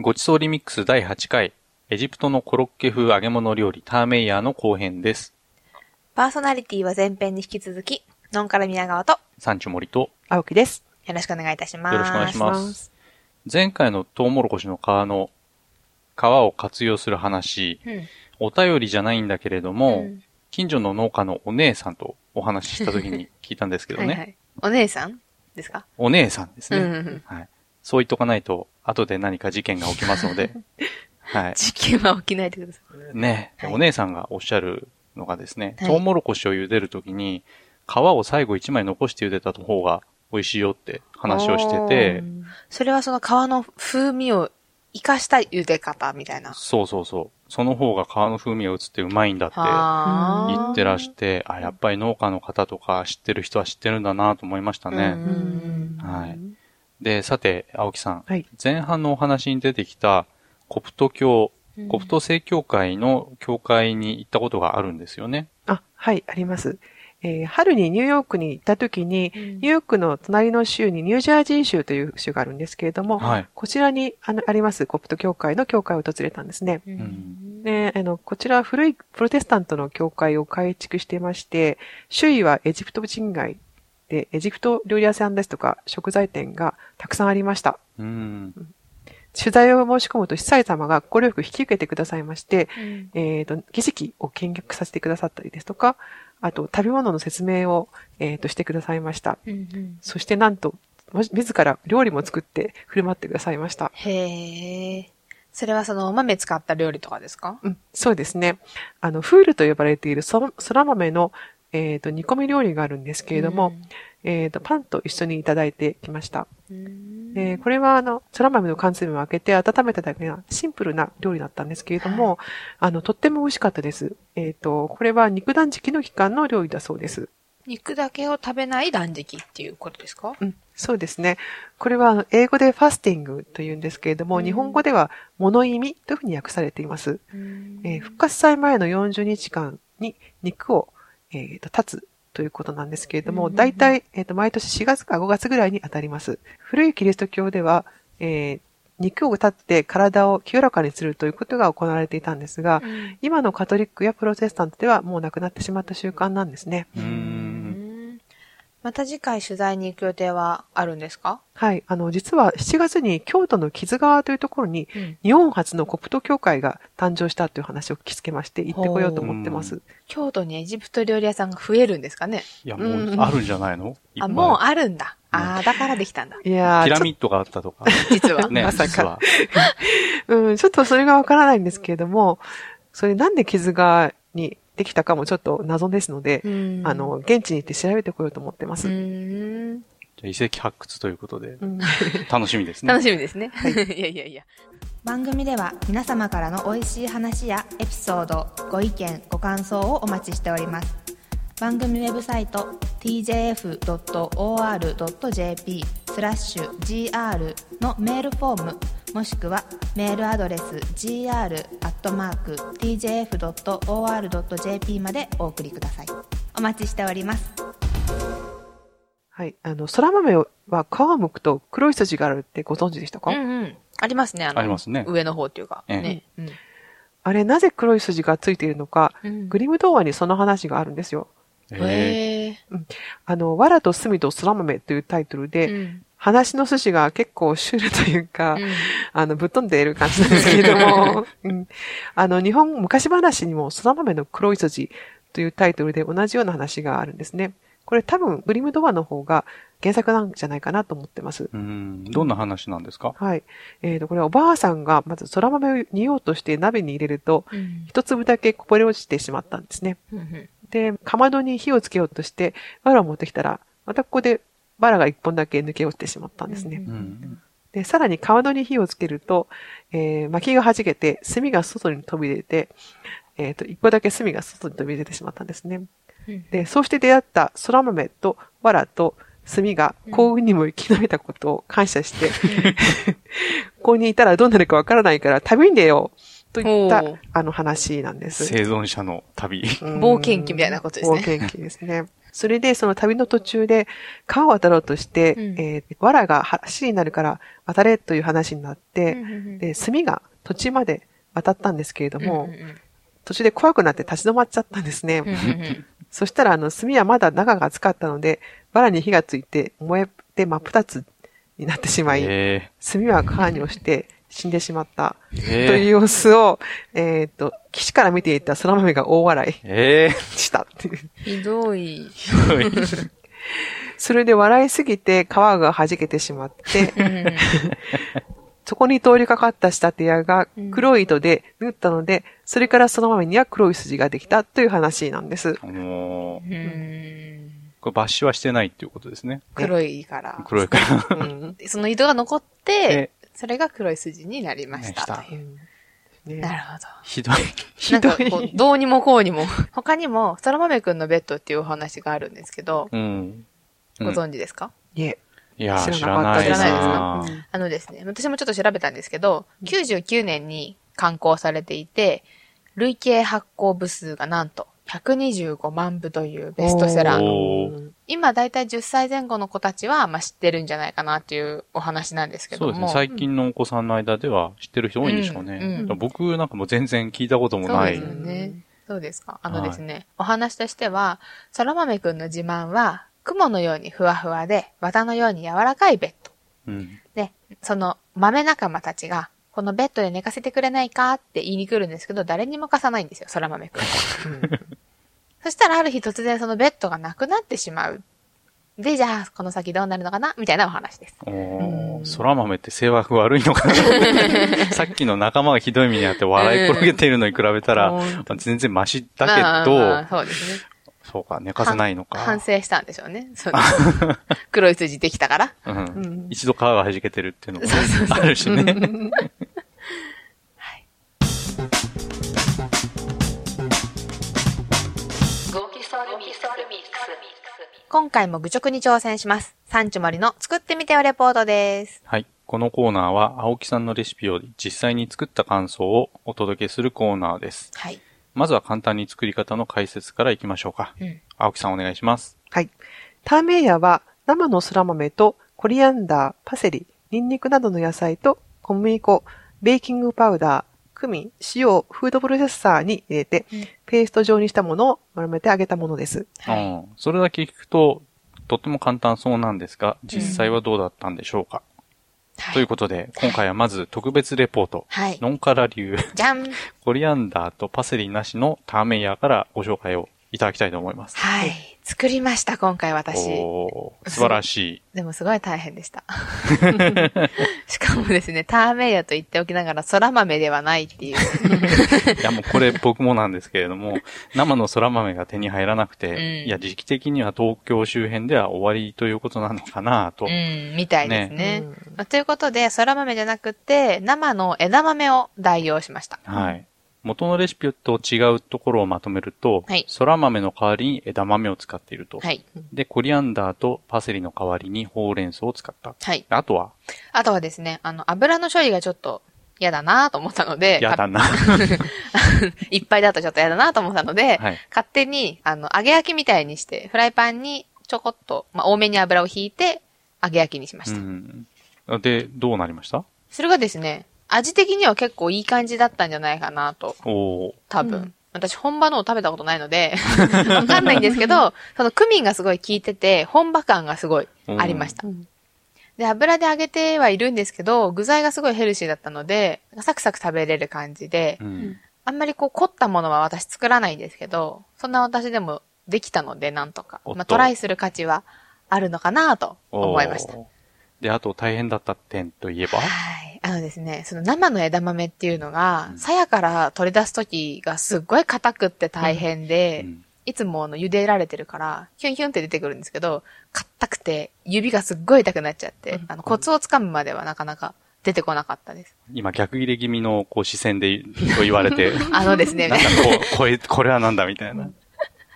ごちそうリミックス第8回、エジプトのコロッケ風揚げ物料理ターメイヤーの後編です。パーソナリティは前編に引き続き、ノンカラ宮川と、サンチュ森と、青木です。よろしくお願いいたします。よろしくお願いします前回のトウモロコシの皮の、皮を活用する話、うん。お便りじゃないんだけれども、うん近所の農家のお姉さんとお話しした時に聞いたんですけどね。はいはい。お姉さんですか？お姉さんですね、うんうんうんはい。そう言っとかないと、後で何か事件が起きますので、はい。事件は起きないでください。ね、はいお姉さんがおっしゃるのがですね、はいトウモロコシを茹でるときに、皮を最後一枚残して茹でた方が美味しいよって話をしてて、それはその皮の風味を活かした茹で方みたいな。そうそうそう。その方が皮の風味が移ってうまいんだっては言ってらして、あ、やっぱり農家の方とか知ってる人は知ってるんだなと思いましたね。うんはい。で、さて、青木さん。はい前半のお話に出てきた、コプト教、コプト正教会の教会に行ったことがあるんですよね。あ、はい、あります。えー春にニューヨークに行った時に、うんニューヨークの隣の州にニュージャージー州という州があるんですけれども、はい。こちらにあのありますコプト教会の教会を訪れたんですね。で、あの、こちらは古いプロテスタントの教会を改築していまして、周囲はエジプト人街で、エジプト料理屋さんですとか食材店がたくさんありました。うん。取材を申し込むと司祭様が快く引き受けてくださいまして、うんえっ、と、儀式を見学させてくださったりですとか、あと、食べ物の説明を、えっ、と、してくださいました。うんそして、なんと、も自ら料理も作って振る舞ってくださいました。へえ。それはそのお豆使った料理とかですか？うん、そうですね。あの、フールと呼ばれているそ空豆の、えっ、と、煮込み料理があるんですけれども、えっ、と、パンと一緒にいただいてきました。うん、で、これはあの、空豆の缶詰を開けて温めただけなシンプルな料理だったんですけれども、あの、とっても美味しかったです。えっ、と、これは肉断食の期間の料理だそうです。肉だけを食べない断食っていうことですか？うん、そうですね。これは英語でファスティングというんですけれども、うん日本語では物意味というふうに訳されています。えー復活祭前の40日間に肉を、えーと立つということなんですけれども、大体、えーと毎年4月か5月ぐらいに当たります。古いキリスト教では、えー肉を立って体を清らかにするということが行われていたんですが、うん今のカトリックやプロテスタントではもうなくなってしまった習慣なんですね。う。うんんまた次回取材に行く予定はあるんですか？はい。あの、実は7月に京都の木津川というところにうん日本初のコプト教会が誕生したという話を聞きつけまして行ってこようと思ってます。京都にエジプト料理屋さんが増えるんですかね？いや、もううんあるんじゃないの？あ、もうああるんだ。ああ、だからできたんだ。いやーピラミッドがあったとか。実は。ね、まさか実は。うん、ちょっとそれがわからないんですけれども、それなんで傷がにできたかもちょっと謎ですので、うんあの、現地に行って調べてこようと思ってます。うんじゃあ遺跡発掘ということでう、ん楽しみですね。楽しみですね。いやいやいや。番組では皆様からの美味しい話やエピソード、ご意見、ご感想をお待ちしております。番組ウェブサイト tjf.or.jp スラッシュ gr のメールフォームもしくはメールアドレス gr.tjf.or.jp までお送りください。お待ちしております。はい。あの、空豆は皮を剥くと黒い筋があるってご存知でしたか、うんうん。ありますね、あの、ありますね上の方っていうか。ええね。うんあれ、なぜ黒い筋がついているのか、うんグリム童話にその話があるんですよ。えーへえ。あの、藁と墨と空豆というタイトルで、うん話の筋が結構シュールというか、うんあの、ぶっ飛んでいる感じなんですけれども、うん、あの、日本昔話にも空豆の黒い筋というタイトルで同じような話があるんですね。これ多分、グリムドアの方が原作なんじゃないかなと思ってます。うん。どんな話なんですか？はい。えっ、と、これおばあさんがまず空豆を煮ようとして鍋に入れると、うん一粒だけこぼれ落ちてしまったんですね。うんで、かまどに火をつけようとして、藁を持ってきたら、またここで藁が一本だけ抜け落ちてしまったんですね。うんうん。で、さらにかまどに火をつけると、えー、薪が弾けて、炭が外に飛び出て、えっ、と、一個だけ炭が外に飛び出てしまったんですね。うんで、そうして出会った空豆と藁と炭が幸運にも生き延びたことを感謝して、ここにいたらどうなるかわからないから旅に出ようといったあの話なんです。生存者の旅。うん冒険記みたいなことですね冒険記ですね。それでその旅の途中で川を渡ろうとして、うん。えー、藁が橋になるから渡れという話になって、うんうんうん。で、炭が土地まで渡ったんですけれども、うんうんうん。途中で怖くなって立ち止まっちゃったんですね。うんうんうん。そしたら、あの、炭はまだ中が熱かったので、藁に火がついて燃えて真っ二つになってしまい、え炭は川に落ちて死んでしまったー、とえー、いう様子を、えっ、と、岸から見ていた空豆が大笑いえしたっていう。ひどい。ー、ひどい。それで笑いすぎて皮が弾けてしまって、そこに通りかかった仕立て屋がうん黒い糸で縫ったので、それからその豆には黒い筋ができたという話なんです。もう、うんこれ抜歯はしてないっていうことですね。黒いから。黒いから。うんその糸が残ってで、それが黒い筋になりました。したというねなるほど。ひどい。ひ どなんかこうい。どうにもこうにも。他にも、空豆くんのベッドっていうお話があるんですけど、うん。ご存知ですか、いえ、いやー、知知らなかったらない知らないですなうんあのですね、私もちょっと調べたんですけど、99年に刊行されていて、累計発行部数がなんと125万部というベストセラーの。今だいたい10歳前後の子たちは、まあ、知ってるんじゃないかなっていうお話なんですけども。そうですね。最近のお子さんの間では知ってる人多いんでしょうね。うんうん僕なんかもう全然聞いたこともない。そうですよね。そうですか。あのはいですね、お話としては、空豆くんの自慢は、雲のようにふわふわで、綿のように柔らかいベッド。うん。で、その豆仲間たちが、このベッドで寝かせてくれないかって言いに来るんですけど、誰にも貸さないんですよ、空豆くんは。そしたらある日突然そのベッドがなくなってしまう。で、じゃあ、この先どうなるのかな？みたいなお話です。おうんー、空豆って性格悪いのかな？さっきの仲間がひどい目にあって笑い転げているのに比べたら、うんまあ全然マシだまあけまあど、そうですね。そうか、寝かせないのか。反省したんでしょうね。その黒い筋できたから。うんうん一度皮が弾けてるっていうのもそうそうそうあるしね。今回も愚直に挑戦します。サンチュ森の作ってみてよレポートです。はい。このコーナーは、青木さんのレシピを実際に作った感想をお届けするコーナーです。はい。まずは簡単に作り方の解説からいきましょうか。うん。青木さんお願いします。はい。ターメイヤは生のそら豆とコリアンダー、パセリ、ニンニクなどの野菜と小麦粉、ベーキングパウダー、クミン、塩をフードプロセッサーに入れて、うんペースト状にしたものを丸めて揚げたものです。はい。うんそれだけ聞くと、とっても簡単そうなんですが、実際はどうだったんでしょうか？ということで、今回はまず特別レポート。はい。ノンカラ流、じゃん コリアンダーとパセリなしのターメイヤーからご紹介をいただきたいと思います。はい。作りました、今回私。素晴らしい。でもすごい大変でした。しかもですね、ターメイヤと言っておきながら空豆ではないっていう。いやもうこれ僕もなんですけれども、生の空豆が手に入らなくて、うんいや時期的には東京周辺では終わりということなのかなと。うん、みたいですね。うんまあということで、空豆じゃなくて、生の枝豆を代用しました。はい。元のレシピと違うところをまとめると、はい空豆の代わりに枝豆を使っていると。はい。で、コリアンダーとパセリの代わりにほうれん草を使った。はい。あとは、あとはですね、あの、油の処理がちょっと嫌だなと思ったので、やだな。いっぱいだとちょっと嫌だなと思ったので、はい。勝手に、あの、揚げ焼きみたいにして、フライパンにちょこっと、まあ、多めに油をひいて、揚げ焼きにしましうた。ん。で、どうなりました？それがですね、味的には結構いい感じだったんじゃないかなと、おー多分。うん私、本場のを食べたことないので、わかんないんですけど、そのクミンがすごい効いてて、本場感がすごいありました。うんで、油で揚げてはいるんですけど、具材がすごいヘルシーだったので、サクサク食べれる感じで、うん。あんまりこう凝ったものは私作らないんですけど、そんな私でもできたので、なんとか。まあ、トライする価値はあるのかなと思いました。で、あと大変だった点といえば、はい。あのですね、その生の枝豆っていうのがう、ん鞘から取り出すときがすっごい硬くって大変で、うんいつもあの茹でられてるから、ヒュンヒュンって出てくるんですけど、硬くて指がすっごい痛くなっちゃって、あのコツをつかむまではなかなか出てこなかったです。今逆切れ気味のこう視線でと言われて、あのですね、なんだこう、これ、これはなんだみたいな。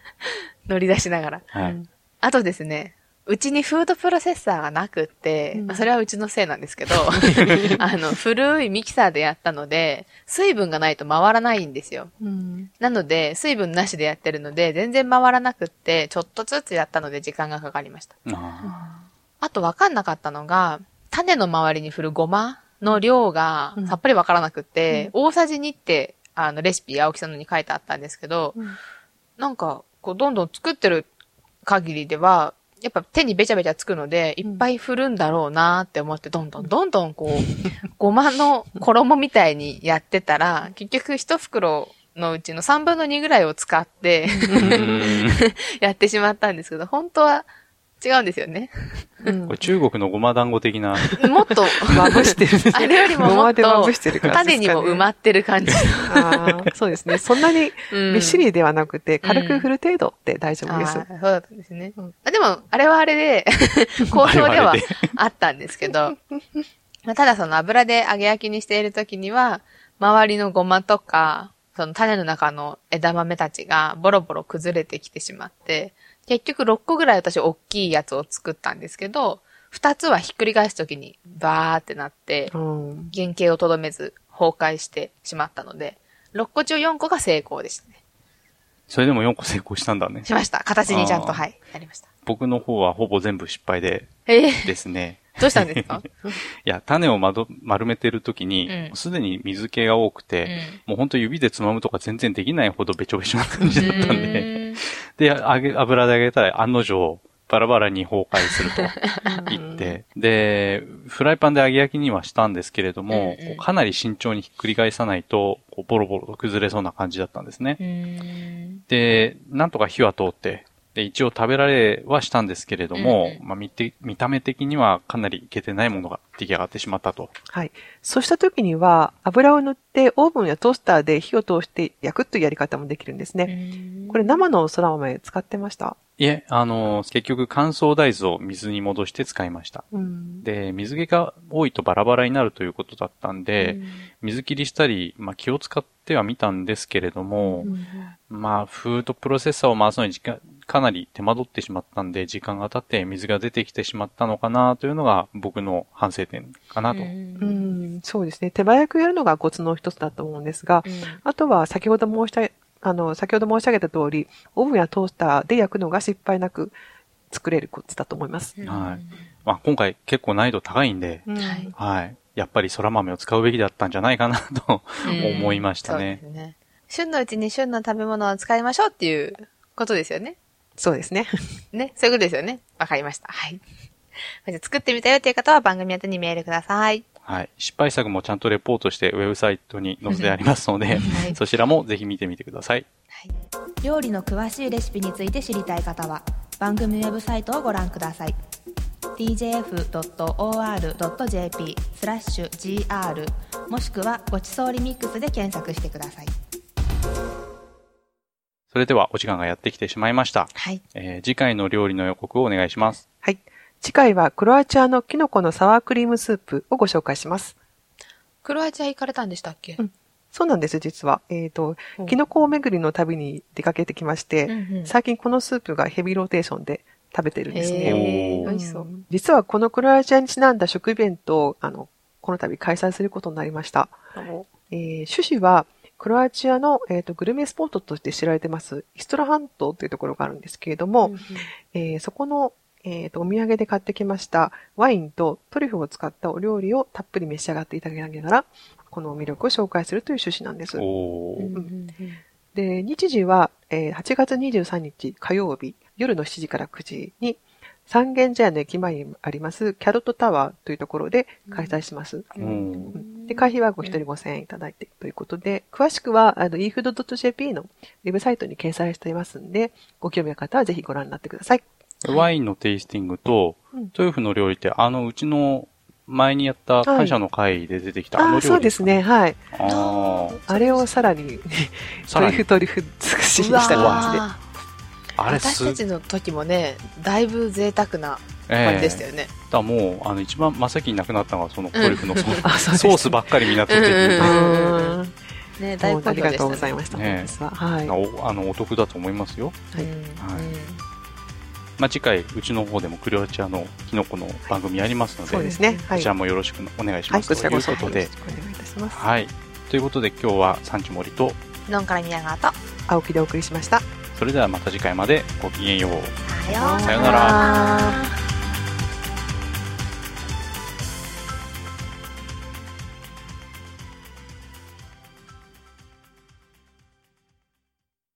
乗り出しながら。はい。あとですね、うちにフードプロセッサーがなくって、うんまあそれはうちのせいなんですけど、あの、古いミキサーでやったので、水分がないと回らないんですよ。うん。なので、水分なしでやってるので、全然回らなくって、ちょっとずつやったので時間がかかりました。ああと分かんなかったのが、種の周りに振るごまの量がうんさっぱり分からなくって、大さじ2って、あの、レシピ、青木さんのに書いてあったんですけど、うんなんか、こう、どんどん作ってる限りでは、やっぱ手にべちゃべちゃつくので、いっぱい振るんだろうなって思って、どんどんどんどんこう、ごまの衣みたいにやってたら、結局一袋のうちの3分の2ぐらいを使って、ー やってしまったんですけど、本当は違うんですよね。うんこれ中国のごま団子的な。もっと、まぶしてる。あれよりももっごまでまとぶしてる、から種にも埋まってる感じ。そうですね。そんなにうんびっしりではなくて、軽く振る程度で大丈夫です。そうだったんですね。あでも、あれはあれで、好評ではあったんですけど、まあただその油で揚げ焼きにしている時には、周りのごまとか、その種の中の枝豆たちがボロボロ崩れてきてしまって、結局6個ぐらい私大きいやつを作ったんですけど、2つはひっくり返す時にバーってなって、うん原型をとどめず崩壊してしまったので、6個中4個が成功でしたね。それでも4個成功したんだね。しました。形にちゃんと、はい、なりました。僕の方はほぼ全部失敗でええですね。どうしたんですか？いや、種をまど丸めてる時にう、ん。すでに水気が多くて、もうほんと指でつまむとか全然できないほどべちょべちょな感じだったんで、で、で、揚げ、油で揚げたら案の定、バラバラに崩壊すると言って、で、フライパンで揚げ焼きにはしたんですけれども、うんうん。かなり慎重にひっくり返さないと、ボロボロと崩れそうな感じだったんですね。で、なんとか火は通って、で、一応食べられはしたんですけれども、うんうんまあ見て、見た目的にはかなりいけてないものが出来上がってしまったと。はい。そうした時には、油を塗ってオーブンやトースターで火を通して焼くというやり方もできるんですね。これ生の空豆使ってました？いえ、あの、結局乾燥大豆を水に戻して使いました。うん。で、水気が多いとバラバラになるということだったんで、水切りしたり、まあ気を使ってはみたんですけれども、まあフードプロセッサーを回すのに時間、かなり手間取ってしまったんで、時間が経って水が出てきてしまったのかなというのが僕の反省点かなと。うん、そうですね。手早くやるのがコツの一つだと思うんですが、あとは先ほど申した、あの、先ほど申し上げた通り、オーブンやトースターで焼くのが失敗なく作れるコツだと思います。はいまあ今回結構難易度高いんで、はい。やっぱり空豆を使うべきだったんじゃないかなと思いましたね。そうですね。旬のうちに旬の食べ物を使いましょうっていうことですよね。そうですね。ね。そういうことですよね。わかりました。はい。じゃあ作ってみたよっていう方は番組宛てにメールください。はい。失敗作もちゃんとレポートしてウェブサイトに載せてありますので、はい そちらもぜひ見てみてください。料理の詳しいレシピについて知りたい方は番組ウェブサイトをご覧ください djf.or.jp スラッシュ gr もしくはごちそうリミックスで検索してくださいそれではお時間がやってきてしまいました。はいえー次回の料理の予告をお願いします。はい。次回はクロアチアのキノコのサワークリームスープをご紹介します。クロアチア行かれたんでしたっけ、うん。そうなんです、実は。えっ、とう。ん、キノコ巡りの旅に出かけてきまして、うんうん。最近このスープがヘビーローテーションで食べてるんですね。美味しそう、ん実はこのクロアチアにちなんだ食イベントを、あの、この度開催することになりました。えー趣旨は、クロアチアの、えーとグルメスポットとして知られてます、イストラ半島というところがあるんですけれども、えーそこの、えーとお土産で買ってきましたワインとトリュフを使ったお料理をたっぷり召し上がっていただきながら、この魅力を紹介するという趣旨なんです。おー。で、日時は、えー8月23日火曜日夜の7時から9時に三軒茶屋の駅前にありますキャロットタワーというところで開催します。うんで、会費はご一人5000円いただいてということで、詳しくは、あの、efood.jp のウェブサイトに掲載していますんで、ご興味の方はぜひご覧になってください。ワインのテイスティングとうん、トリュフの料理って、あの、うちの前にやった感謝の会で出てきたあの料ああー、そうですね。はい。ああれを さらに、トリュフトリュフ尽くしにした感じで。あ。あれす私たちの時もねだいぶ贅沢なえ感じでしたよね、えだもう、あの、一番真っ先になくなったのが、そのトリュフのソー ソースばっかりみんな取ってて、うん。あーね大好もうありが評でしたねとうございました。ね本日は。はい。おあの、お得だと思いますよ。はいうん。はいうんまあ、次回、うちの方でもクレオチアのキノコの番組やりますので、そうですね。はい。こちらもよろしくお願いしはい、ます。ということで、よろしくお願いいたします。はい。ということで今日は産地森と、のんから宮川と、青木でお送りしました。それではまた次回までごきげんよう。さようさようなら。